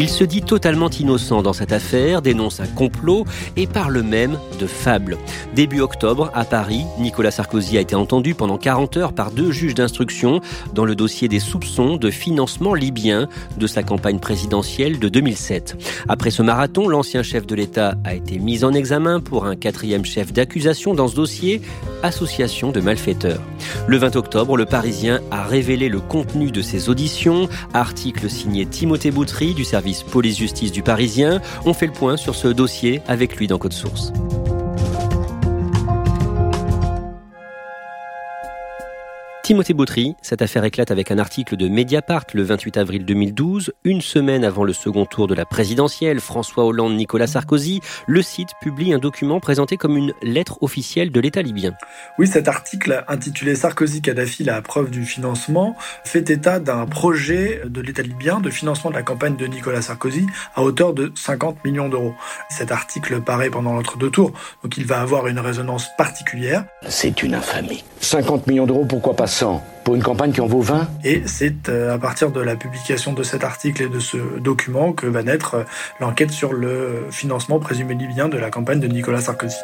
Il se dit totalement innocent dans cette affaire, dénonce un complot et parle même de fable. Début octobre, à Paris, Nicolas Sarkozy a été entendu pendant 40 heures par deux juges d'instruction dans le dossier des soupçons de financement libyen de sa campagne présidentielle de 2007. Après ce marathon, l'ancien chef de l'État a été mis en examen pour un quatrième chef d'accusation dans ce dossier, association de malfaiteurs. Le 20 octobre, le Parisien a révélé le contenu de ses auditions, article signé Timothée Boutry du service police-justice du Parisien. On fait le point sur ce dossier avec lui dans Code Source. Timothée Bautry, cette affaire éclate avec un article de Mediapart le 28 avril 2012, une semaine avant le second tour de la présidentielle, François Hollande-Nicolas Sarkozy, le site publie un document présenté comme une lettre officielle de l'État libyen. Oui, cet article intitulé Sarkozy-Kadhafi, la preuve du financement, fait état d'un projet de l'État libyen de financement de la campagne de Nicolas Sarkozy à hauteur de 50 millions d'euros. Cet article paraît pendant l'entre-deux tours, donc il va avoir une résonance particulière. C'est une infamie. 50 millions d'euros, pourquoi pas pour une campagne qui en vaut 20 Et c'est euh, à partir de la publication de cet article et de ce document que va naître euh, l'enquête sur le financement présumé libyen de la campagne de Nicolas Sarkozy.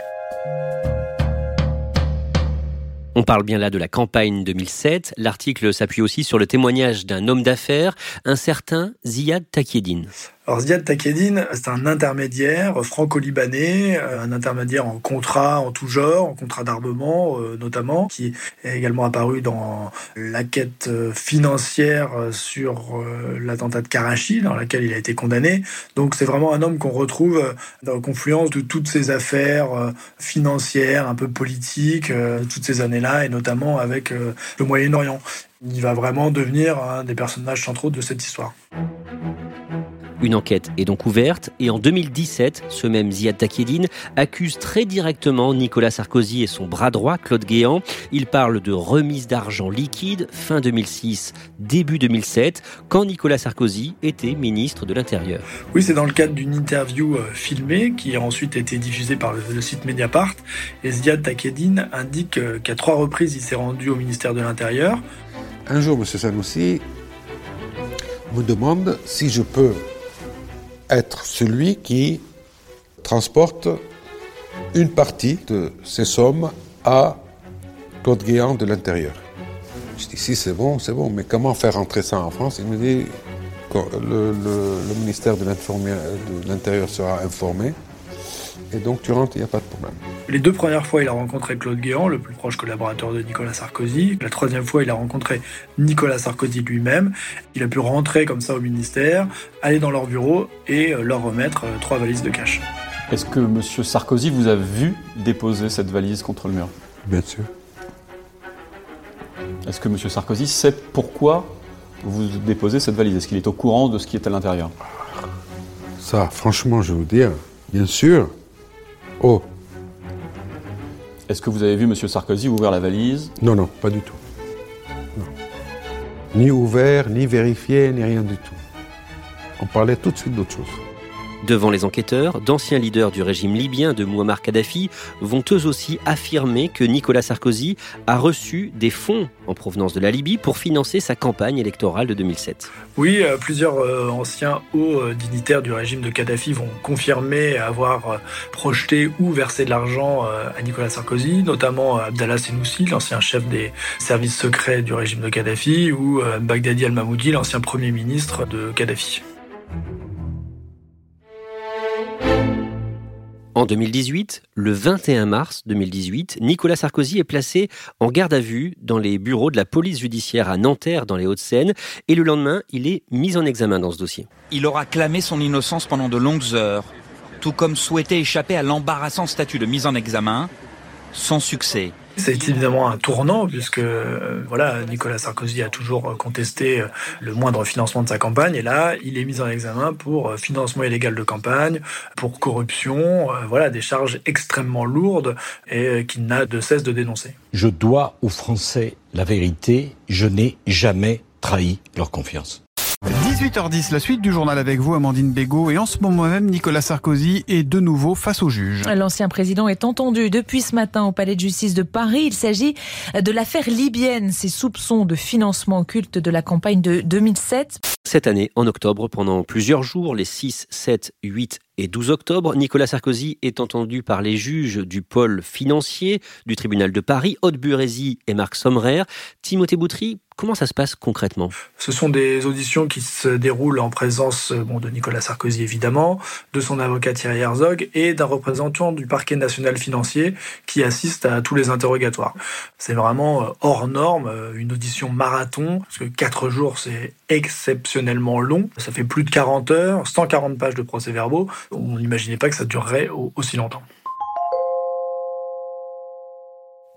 On parle bien là de la campagne 2007. L'article s'appuie aussi sur le témoignage d'un homme d'affaires, un certain Ziad Takieddine. Alors Ziad Takedine, c'est un intermédiaire franco-libanais, euh, un intermédiaire en contrat en tout genre, en contrat d'armement euh, notamment, qui est également apparu dans la quête euh, financière sur l'attentat de Karachi, dans laquelle il a été condamné. Donc c'est vraiment un homme qu'on retrouve dans la confluence de toutes ces affaires financières, un peu politiques, toutes ces années-là, et notamment avec le Moyen-Orient. Il va vraiment devenir un des personnages centraux de cette histoire. Une enquête est donc ouverte et en 2017, ce même Ziad Takieddine accuse très directement Nicolas Sarkozy et son bras droit, Claude Guéant. Il parle de remise d'argent liquide fin 2006, début 2007, quand Nicolas Sarkozy était ministre de l'Intérieur. Oui, c'est dans le cadre d'une interview euh, filmée qui a ensuite été diffusée par le, site Mediapart. Et Ziad Takieddine indique euh, qu'à trois reprises, il s'est rendu au ministère de l'Intérieur. Un jour, M. Sanoussi me demande si je peux être celui qui transporte une partie de ces sommes à Claude Guéant de l'Intérieur. Je dis, si c'est bon, c'est bon, mais comment faire rentrer ça en France? Il me dit, le, le ministère de l'Intérieur sera informé et donc tu rentres, il n'y a pas de problème. Les deux premières fois, il a rencontré Claude Guéant, le plus proche collaborateur de Nicolas Sarkozy. La troisième fois, il a rencontré Nicolas Sarkozy lui-même. Il a pu rentrer comme ça au ministère, aller dans leur bureau et euh, leur remettre euh, trois valises de cash. Est-ce que M. Sarkozy vous a vu déposer cette valise contre le mur? Bien sûr. Est-ce que M. Sarkozy sait pourquoi vous déposez cette valise? Est-ce qu'il est au courant de ce qui est à l'intérieur? Ça, franchement, je vais vous dire, bien sûr. Oh. Est-ce que vous avez vu M. Sarkozy ouvrir la valise? Non, non, pas du tout. Ni ouvert, ni vérifié, ni rien du tout. On parlait tout de suite d'autre chose. Devant les enquêteurs, d'anciens leaders du régime libyen de Muammar Kadhafi vont eux aussi affirmer que Nicolas Sarkozy a reçu des fonds en provenance de la Libye pour financer sa campagne électorale de 2007. Oui, euh, plusieurs euh, anciens hauts euh, dignitaires du régime de Kadhafi vont confirmer avoir projeté ou versé de l'argent à Nicolas Sarkozy, notamment Abdallah Senoussi, l'ancien chef des services secrets du régime de Kadhafi, ou Baghdadi al-Mahmoudi, l'ancien premier ministre de Kadhafi. En 2018, le 21 mars 2018, Nicolas Sarkozy est placé en garde à vue dans les bureaux de la police judiciaire à Nanterre dans les Hauts-de-Seine et le lendemain, il est mis en examen dans ce dossier. Il aura clamé son innocence pendant de longues heures, tout comme souhaité échapper à l'embarrassant statut de mise en examen, sans succès. C'est évidemment un tournant puisque euh, voilà Nicolas Sarkozy a toujours contesté euh, le moindre financement de sa campagne et là il est mis en examen pour euh, financement illégal de campagne, pour corruption, voilà des charges extrêmement lourdes et qu'il n'a de cesse de dénoncer. Je dois aux Français la vérité, je n'ai jamais trahi leur confiance. 18h10, la suite du journal avec vous, Amandine Bégaud. Et en ce moment même, Nicolas Sarkozy est de nouveau face au juge. L'ancien président est entendu depuis ce matin au palais de justice de Paris. Il s'agit de l'affaire libyenne, ses soupçons de financement occulte de la campagne de 2007. Cette année, en octobre, pendant plusieurs jours, les 6, 7, 8 et 12 octobre, Nicolas Sarkozy est entendu par les juges du pôle financier du tribunal de Paris, Haute Burézy et Marc Sommerer. Timothée Boutry, comment ça se passe concrètement? Ce sont des auditions qui se déroulent en présence bon, de Nicolas Sarkozy évidemment, de son avocat Thierry Herzog et d'un représentant du parquet national financier qui assiste à tous les interrogatoires. C'est vraiment euh, hors norme, euh, une audition marathon, parce que 4 jours c'est long. Ça fait plus de 40 heures, 140 pages de procès-verbaux on n'imaginait pas que ça durerait aussi longtemps.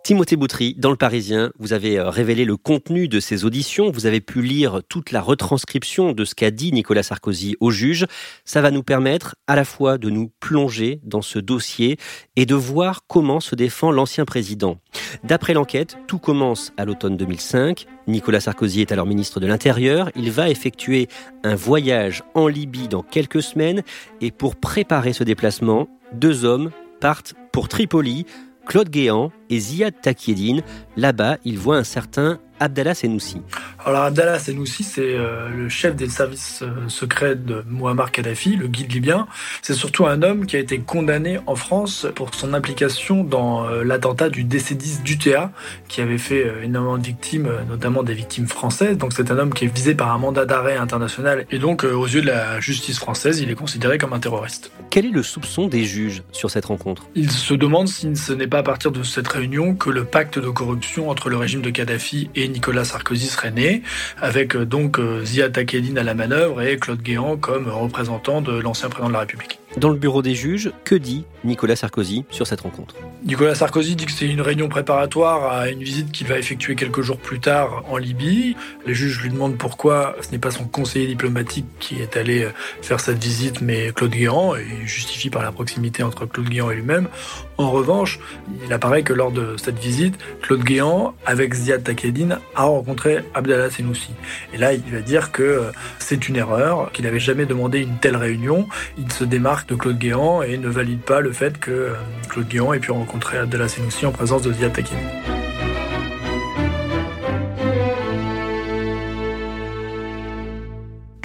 Timothée Boutry, dans Le Parisien, vous avez euh, révélé le contenu de ces auditions. Vous avez pu lire toute la retranscription de ce qu'a dit Nicolas Sarkozy au juge. Ça va nous permettre à la fois de nous plonger dans ce dossier et de voir comment se défend l'ancien président. D'après l'enquête, tout commence à l'automne 2005. Nicolas Sarkozy est alors ministre de l'Intérieur. Il va effectuer un voyage en Libye dans quelques semaines. Et pour préparer ce déplacement, deux hommes partent pour Tripoli Claude Guéant et Ziad Takieddine. Là-bas, il voit un certain Abdallah Senoussi. Alors Abdallah Senoussi, c'est euh, le chef des services euh, secrets de Muammar Kadhafi, le guide libyen. C'est surtout un homme qui a été condamné en France pour son implication dans euh, l'attentat du DC-10 d'UTA, qui avait fait énormément de victimes, notamment des victimes françaises. Donc c'est un homme qui est visé par un mandat d'arrêt international et donc aux yeux de la justice française, il est considéré comme un terroriste. Quel est le soupçon des juges sur cette rencontre? Ils se demandent si ce n'est pas à partir de cette réunion que le pacte de corruption entre le régime de Kadhafi et Nicolas Sarkozy serait né, avec euh, donc euh, Ziad Takedine à la manœuvre et Claude Guéant comme représentant de l'ancien président de la République. Dans le bureau des juges, que dit Nicolas Sarkozy sur cette rencontre? Nicolas Sarkozy dit que c'est une réunion préparatoire à une visite qu'il va effectuer quelques jours plus tard en Libye. Les juges lui demandent pourquoi ce n'est pas son conseiller diplomatique qui est allé euh, faire cette visite, mais Claude Guéant, et il justifie par la proximité entre Claude Guéant et lui-même. En revanche, il apparaît que lors de cette visite, Claude Guéant, avec Ziad Takedine, a rencontré Abdallah Senoussi. Et là, il va dire que euh, c'est une erreur, qu'il n'avait jamais demandé une telle réunion. Il se démarque de Claude Guéant et ne valide pas le fait que euh, Claude Guéant ait pu rencontrer Abdallah Senoussi en présence de Ziad Takedine.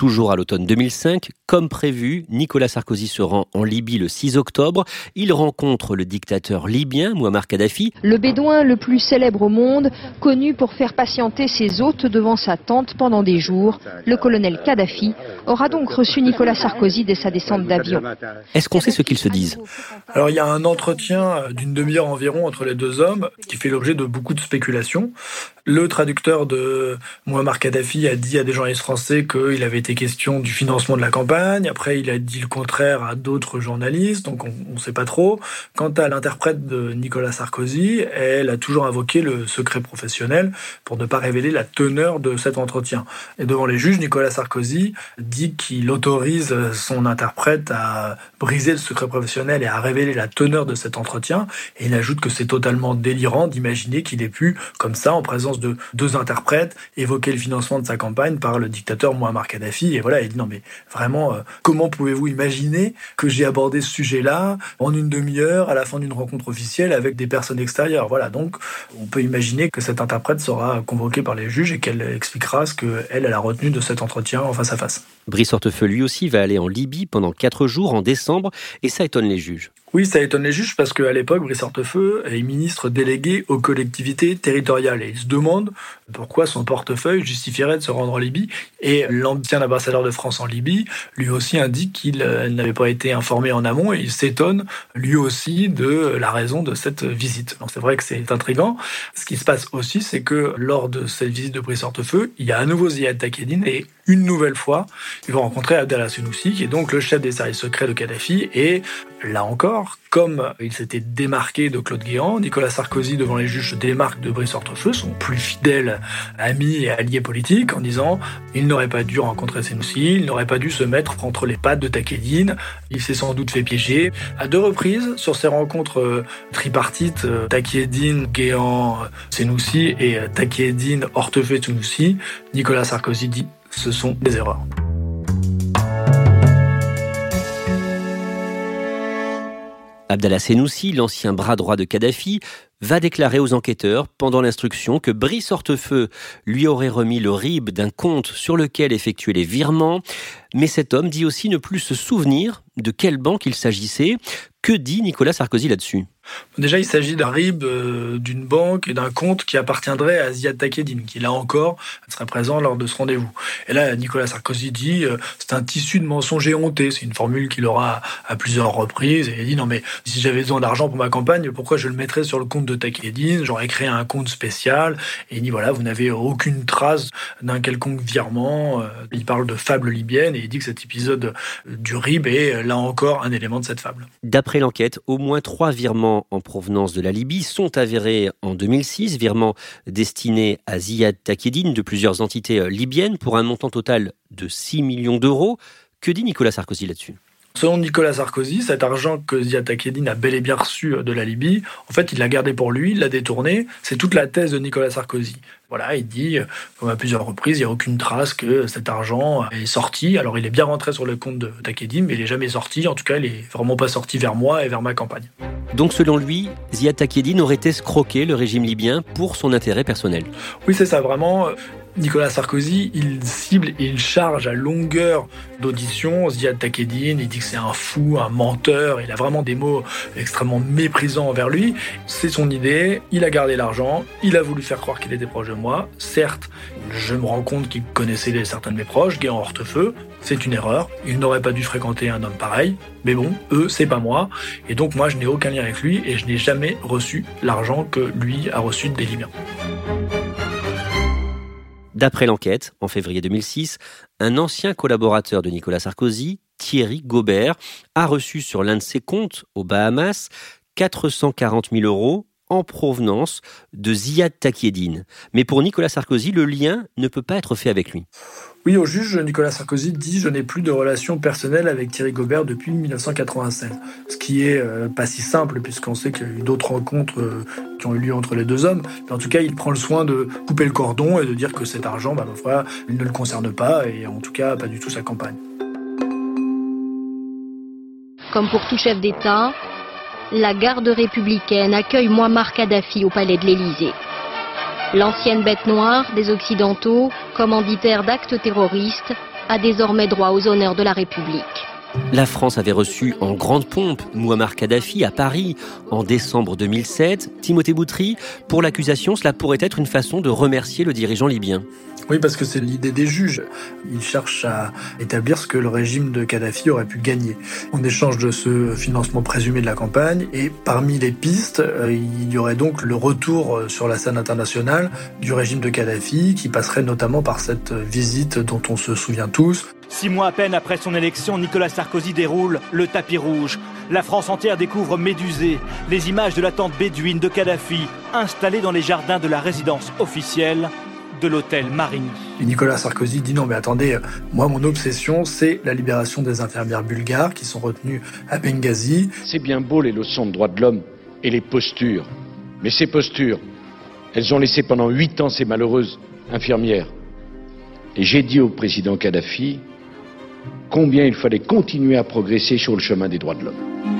Toujours à l'automne 2005, comme prévu, Nicolas Sarkozy se rend en Libye le 6 octobre. Il rencontre le dictateur libyen Muammar Kadhafi. Le bédouin le plus célèbre au monde, connu pour faire patienter ses hôtes devant sa tente pendant des jours, le colonel Kadhafi, aura donc reçu Nicolas Sarkozy dès sa descente d'avion. Est-ce qu'on sait ce qu'ils se disent? Alors il y a un entretien d'une demi-heure environ entre les deux hommes qui fait l'objet de beaucoup de spéculations. Le traducteur de Muammar Kadhafi a dit à des journalistes français qu'il avait été question du financement de la campagne. Après, il a dit le contraire à d'autres journalistes, donc on ne sait pas trop. Quant à l'interprète de Nicolas Sarkozy, elle a toujours invoqué le secret professionnel pour ne pas révéler la teneur de cet entretien. Et devant les juges, Nicolas Sarkozy dit qu'il autorise son interprète à briser le secret professionnel et à révéler la teneur de cet entretien. Et il ajoute que c'est totalement délirant d'imaginer qu'il ait pu, comme ça, en présence de deux interprètes, évoquer le financement de sa campagne par le dictateur Muammar Kadhafi Et voilà, il dit non mais vraiment, comment pouvez-vous imaginer que j'ai abordé ce sujet-là en une demi-heure à la fin d'une rencontre officielle avec des personnes extérieures? Voilà, donc on peut imaginer que cette interprète sera convoquée par les juges et qu'elle expliquera ce qu'elle, elle a retenu de cet entretien en face à face. Brice Hortefeux, lui aussi, va aller en Libye pendant quatre jours en décembre et ça étonne les juges. Oui, ça étonne les juges parce qu'à l'époque, Brice Hortefeux est ministre délégué aux collectivités territoriales et il se demande pourquoi son portefeuille justifierait de se rendre en Libye. Et l'ancien ambassadeur de France en Libye, lui aussi indique qu'il euh, n'avait pas été informé en amont et il s'étonne lui aussi de la raison de cette visite. Donc c'est vrai que c'est intrigant. Ce qui se passe aussi, c'est que lors de cette visite de Brice Hortefeux, il y a à nouveau Ziad Takedine et une nouvelle fois, il va rencontrer Abdallah Senoussi, qui est donc le chef des services secrets de Kadhafi. Et là encore, comme il s'était démarqué de Claude Guéant, Nicolas Sarkozy, devant les juges, se démarque de Brice Hortefeux, son plus fidèle ami et allié politique, en disant il n'aurait pas dû rencontrer Senoussi, il n'aurait pas dû se mettre entre les pattes de Takedine, il s'est sans doute fait piéger. À deux reprises, sur ces rencontres euh, tripartites, euh, Takedine, Guéant, Senoussi et euh, Takedine, Hortefeux, Senoussi, Nicolas Sarkozy dit ce sont des erreurs. Abdallah Senoussi, l'ancien bras droit de Kadhafi, va déclarer aux enquêteurs pendant l'instruction que Brice Hortefeux lui aurait remis le RIB d'un compte sur lequel effectuer les virements. Mais cet homme dit aussi ne plus se souvenir de quelle banque il s'agissait. Que dit Nicolas Sarkozy là-dessus? Déjà, il s'agit d'un RIB euh, d'une banque et d'un compte qui appartiendrait à Ziad Takedine, qui là encore serait présent lors de ce rendez-vous. Et là, Nicolas Sarkozy dit euh, c'est un tissu de mensonges éhontés. C'est une formule qu'il aura à plusieurs reprises. Et il dit non mais si j'avais besoin d'argent pour ma campagne, pourquoi je le mettrais sur le compte de Takedine? J'aurais créé un compte spécial. Et il dit voilà, vous n'avez aucune trace d'un quelconque virement. Euh, il parle de fable libyenne et il dit que cet épisode du RIB est là encore un élément de cette fable. D'après l'enquête, au moins trois virements en provenance de la Libye sont avérés en 2006, virements destinés à Ziad Takedine de plusieurs entités euh, libyennes pour un montant total de 6 millions d'euros. Que dit Nicolas Sarkozy là-dessus? Selon Nicolas Sarkozy, cet argent que Ziad Takedine a bel et bien reçu euh, de la Libye, en fait, il l'a gardé pour lui, il l'a détourné. C'est toute la thèse de Nicolas Sarkozy. Voilà, il dit, euh, comme à plusieurs reprises, il n'y a aucune trace que cet argent est sorti. Alors, il est bien rentré sur le compte de Takedine, mais il n'est jamais sorti. En tout cas, il n'est vraiment pas sorti vers moi et vers ma campagne. Donc, selon lui, Ziad Takedine aurait escroqué le régime libyen pour son intérêt personnel. Oui, c'est ça, vraiment. Nicolas Sarkozy, il cible et il charge à longueur d'audition Ziad Takedine. Il dit que c'est un fou, un menteur. Il a vraiment des mots extrêmement méprisants envers lui. C'est son idée. Il a gardé l'argent. Il a voulu faire croire qu'il était proche de moi. Certes, je me rends compte qu'il connaissait certains de mes proches, Guéant Hortefeux. C'est une erreur. Il n'aurait pas dû fréquenter un homme pareil. Mais bon, eux, c'est pas moi. Et donc, moi, je n'ai aucun lien avec lui et je n'ai jamais reçu l'argent que lui a reçu des Libyens. D'après l'enquête, en février 2006, un ancien collaborateur de Nicolas Sarkozy, Thierry Gobert, a reçu sur l'un de ses comptes aux Bahamas 440 000 euros en provenance de Ziad Takiedine. Mais pour Nicolas Sarkozy, le lien ne peut pas être fait avec lui. Oui, au juge, Nicolas Sarkozy dit Je n'ai plus de relation personnelle avec Thierry Gobert depuis 1996. Ce qui est euh, pas si simple, puisqu'on sait qu'il y a eu d'autres rencontres euh, qui ont eu lieu entre les deux hommes. Mais en tout cas, il prend le soin de couper le cordon et de dire que cet argent, bah, il ne le concerne pas, et en tout cas, pas du tout sa campagne. Comme pour tout chef d'État, la garde républicaine accueille Muammar Kadhafi au palais de l'Élysée. L'ancienne bête noire des Occidentaux, commanditaire d'actes terroristes, a désormais droit aux honneurs de la République. La France avait reçu en grande pompe Muammar Kadhafi à Paris en décembre 2007. Timothée Boutry, pour l'accusation, cela pourrait être une façon de remercier le dirigeant libyen. Oui, parce que c'est l'idée des juges. Ils cherchent à établir ce que le régime de Kadhafi aurait pu gagner en échange de ce financement présumé de la campagne. Et parmi les pistes, euh, il y aurait donc le retour euh, sur la scène internationale du régime de Kadhafi, qui passerait notamment par cette visite dont on se souvient tous. Six mois à peine après son élection, Nicolas Sarkozy déroule le tapis rouge. La France entière découvre Médusée, les images de la tente bédouine de Kadhafi, installée dans les jardins de la résidence officielle de l'hôtel Marigny. Nicolas Sarkozy dit non mais attendez, moi mon obsession c'est la libération des infirmières bulgares qui sont retenues à Benghazi. C'est bien beau les leçons de droits de l'homme et les postures, mais ces postures, elles ont laissé pendant huit ans ces malheureuses infirmières. Et j'ai dit au président Kadhafi, combien il fallait continuer à progresser sur le chemin des droits de l'homme.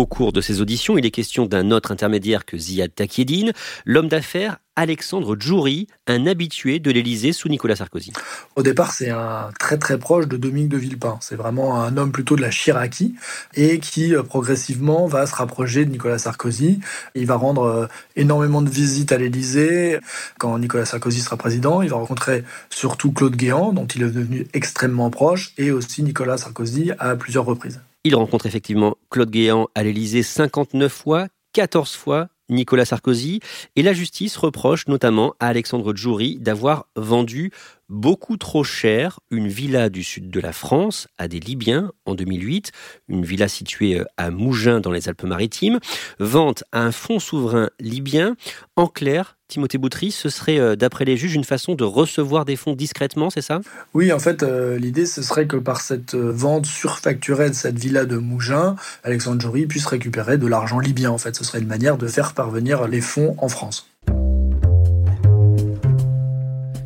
Au cours de ces auditions, il est question d'un autre intermédiaire que Ziad Takieddine, l'homme d'affaires Alexandre Djouri, un habitué de l'Élysée sous Nicolas Sarkozy. Au départ, c'est un très très proche de Dominique de Villepin. C'est vraiment un homme plutôt de la Chiraki et qui euh, progressivement va se rapprocher de Nicolas Sarkozy. Il va rendre euh, énormément de visites à l'Élysée. Quand Nicolas Sarkozy sera président, il va rencontrer surtout Claude Guéant, dont il est devenu extrêmement proche, et aussi Nicolas Sarkozy à plusieurs reprises. Il rencontre effectivement Claude Guéant à l'Élysée 59 fois, 14 fois Nicolas Sarkozy, et la justice reproche notamment à Alexandre Djouri d'avoir vendu beaucoup trop cher une villa du sud de la France à des Libyens en 2008, une villa située euh, à Mougins dans les Alpes-Maritimes, vente à un fonds souverain libyen. En clair, Timothée Boutry, ce serait, euh, d'après les juges, une façon de recevoir des fonds discrètement, c'est ça? Oui, en fait, euh, l'idée, ce serait que par cette vente surfacturée de cette villa de Mougins, Alexandre Jory puisse récupérer de l'argent libyen. En fait, ce serait une manière de faire parvenir les fonds en France.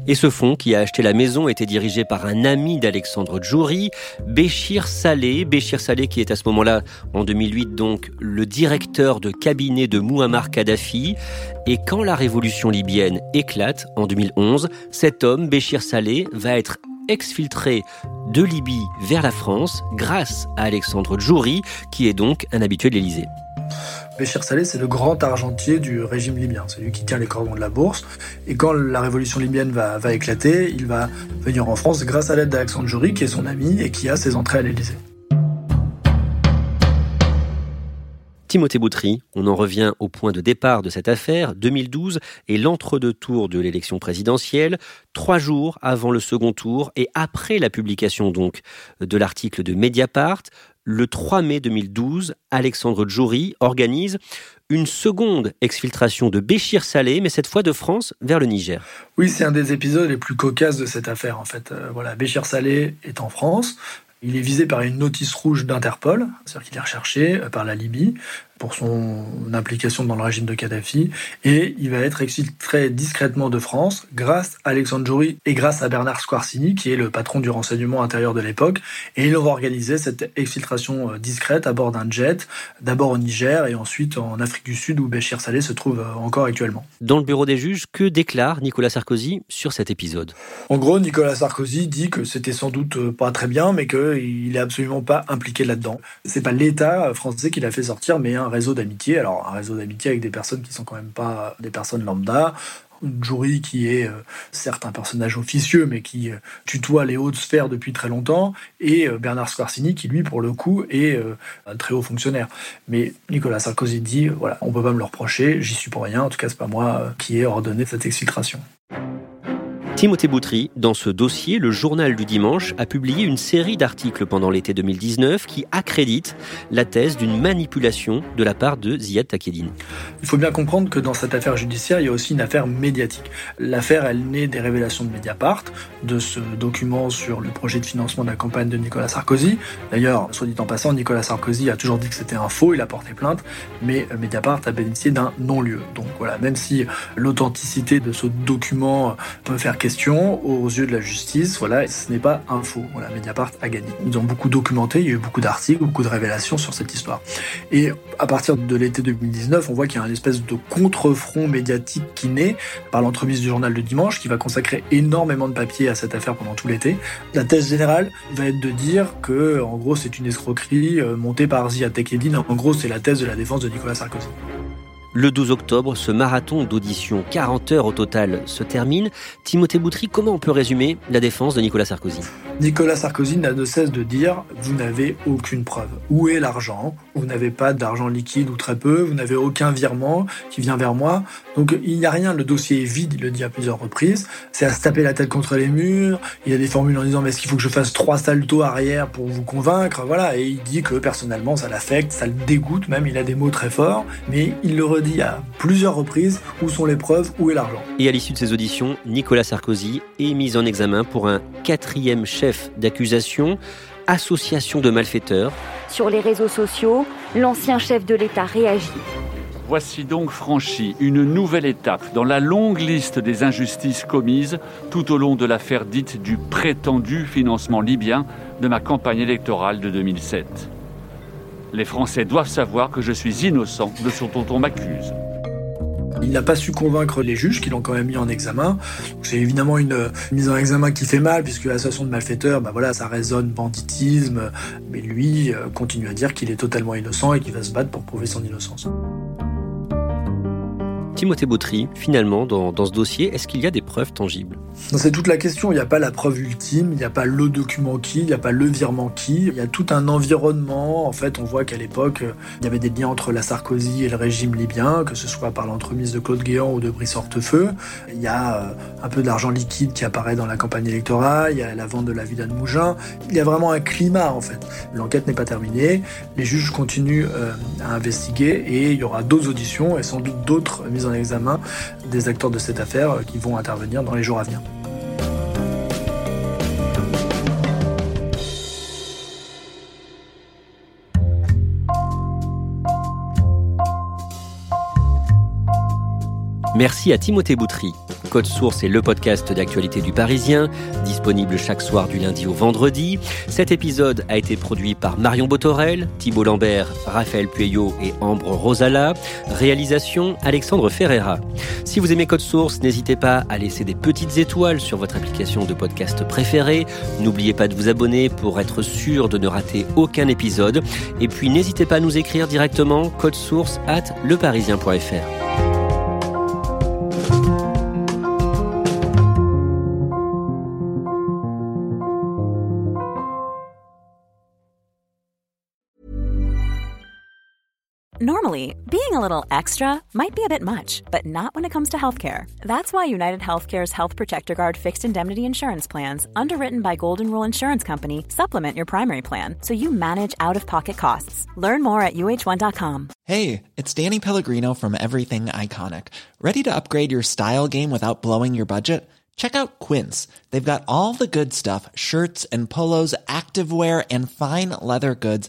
Et ce fonds qui a acheté la maison était dirigé par un ami d'Alexandre Djouri, Béchir Saleh. Béchir Saleh qui est à ce moment-là, en 2008, donc le directeur de cabinet de Muammar Kadhafi. Et quand la révolution libyenne éclate en 2011, cet homme, Béchir Saleh, va être exfiltré de Libye vers la France grâce à Alexandre Djouri, qui est donc un habitué de l'Élysée. Béchir Saleh, c'est le grand argentier du régime libyen. C'est lui qui tient les cordons de la bourse. Et quand la révolution libyenne va, éclater, il va venir en France grâce à l'aide d'Alexandre Jory, qui est son ami et qui a ses entrées à l'Élysée. Timothée Boutry, on en revient au point de départ de cette affaire. 2012 et l'entre-deux-tours de l'élection présidentielle, trois jours avant le second tour et après la publication donc de l'article de Mediapart, le 3 mai 2012, Alexandre Djouri organise une seconde exfiltration de Béchir Salé, mais cette fois de France vers le Niger. Oui, c'est un des épisodes les plus cocasses de cette affaire. En fait, euh, voilà, Béchir Salé est en France. Il est visé par une notice rouge d'Interpol, c'est-à-dire qu'il est recherché euh, par la Libye pour son implication dans le régime de Kadhafi, et il va être exfiltré discrètement de France grâce à Alexandre Jory et grâce à Bernard Squarcini, qui est le patron du renseignement intérieur de l'époque, et ils vont organiser cette exfiltration euh, discrète à bord d'un jet, d'abord au Niger et ensuite en Afrique du Sud où Béchir Salé se trouve euh, encore actuellement. Dans le bureau des juges, que déclare Nicolas Sarkozy sur cet épisode? En gros, Nicolas Sarkozy dit que c'était sans doute euh, pas très bien, mais qu'il n'est absolument pas impliqué là-dedans. C'est pas l'État français qui l'a fait sortir, mais un réseau d'amitié. Alors, un réseau d'amitié avec des personnes qui sont quand même pas des personnes lambda. Jury qui est euh, certes un personnage officieux mais qui euh, tutoie les hautes sphères depuis très longtemps et euh, Bernard Squarcini qui lui pour le coup est un très haut fonctionnaire. Mais Nicolas Sarkozy dit voilà on peut pas me le reprocher, j'y suis pour rien, en tout cas c'est pas moi qui ai ordonné cette exfiltration. Timothée Boutry, dans ce dossier, le journal du dimanche a publié une série d'articles pendant l'été 2019 qui accréditent la thèse d'une manipulation de la part de Ziad Takedine. Il faut bien comprendre que dans cette affaire judiciaire, il y a aussi une affaire médiatique. L'affaire, elle naît des révélations de Mediapart, de ce document sur le projet de financement de la campagne de Nicolas Sarkozy. D'ailleurs, soit dit en passant, Nicolas Sarkozy a toujours dit que c'était un faux, il a porté plainte, mais Mediapart a bénéficié d'un non-lieu. Donc voilà, même si l'authenticité de ce document peut faire question aux yeux de la justice. Voilà, ce n'est pas un faux. Voilà, Mediapart a gagné. Ils ont beaucoup documenté, il y a eu beaucoup d'articles, beaucoup de révélations sur cette histoire. Et à partir de l'été 2019, on voit qu'il y a une espèce de contre-front médiatique qui naît par l'entremise du journal de dimanche, qui va consacrer énormément de papier à cette affaire pendant tout l'été. La thèse générale va être de dire que, en gros, c'est une escroquerie euh, montée par Ziad Tekedine. En gros, c'est la thèse de la défense de Nicolas Sarkozy. Le 12 octobre, ce marathon d'audition, 40 heures au total, se termine. Timothée Boutry, comment on peut résumer la défense de Nicolas Sarkozy? Nicolas Sarkozy n'a de cesse de dire Vous n'avez aucune preuve. Où est l'argent? Vous n'avez pas d'argent liquide ou très peu, vous n'avez aucun virement qui vient vers moi. Donc il n'y a rien, le dossier est vide, il le dit à plusieurs reprises. C'est à se taper la tête contre les murs. Il y a des formules en disant Mais est-ce qu'il faut que je fasse trois saltos arrière pour vous convaincre? Voilà. Et il dit que personnellement, ça l'affecte, ça le dégoûte même. Il a des mots très forts, mais il le dit à plusieurs reprises où sont les preuves, où est l'argent? Et à l'issue de ces auditions, Nicolas Sarkozy est mis en examen pour un quatrième chef d'accusation, association de malfaiteurs. Sur les réseaux sociaux, l'ancien chef de l'État réagit. Voici donc franchi une nouvelle étape dans la longue liste des injustices commises tout au long de l'affaire dite du prétendu financement libyen de ma campagne électorale de 2007. Les Français doivent savoir que je suis innocent de ce dont on m'accuse. Il n'a pas su convaincre les juges qui l'ont quand même mis en examen. C'est évidemment une, mise en examen qui fait mal puisque l'association de malfaiteurs, bah voilà, ça résonne banditisme. Mais lui euh, continue à dire qu'il est totalement innocent et qu'il va se battre pour prouver son innocence. Timothée finalement, dans, ce dossier, est-ce qu'il y a des preuves tangibles? C'est toute la question. Il n'y a pas la preuve ultime, il n'y a pas le document qui, il n'y a pas le virement qui. Il y a tout un environnement. En fait, on voit qu'à l'époque, il y avait des liens entre la Sarkozy et le régime libyen, que ce soit par l'entremise de Claude Guéant ou de Brice Hortefeux. Il y a euh, un peu d'argent liquide qui apparaît dans la campagne électorale. Il y a la vente de la villa de Mougin. Il y a vraiment un climat, en fait. L'enquête n'est pas terminée. Les juges continuent euh, à investiguer et il y aura d'autres auditions et sans doute d'autres mises en examen des acteurs de cette affaire euh, qui vont intervenir dans les jours à venir. Merci à Timothée Boutry. Code Source est le podcast d'actualité du Parisien, disponible chaque soir du lundi au vendredi. Cet épisode a été produit par Marion Botorel, Thibault Lambert, Raphaël Pueyo et Ambre Rosala. Réalisation Alexandre Ferreira. Si vous aimez Code Source, n'hésitez pas à laisser des petites étoiles sur votre application de podcast préférée. N'oubliez pas de vous abonner pour être sûr de ne rater aucun épisode. Et puis n'hésitez pas à nous écrire directement code source at leparisien.fr. Normally, being a little extra might be a bit much, but not when it comes to healthcare. That's why United Healthcare's Health Protector Guard fixed indemnity insurance plans, underwritten by Golden Rule Insurance Company, supplement your primary plan so you manage out of pocket costs. Learn more at uh1.com. Hey, it's Danny Pellegrino from Everything Iconic. Ready to upgrade your style game without blowing your budget? Check out Quince. They've got all the good stuff shirts and polos, activewear, and fine leather goods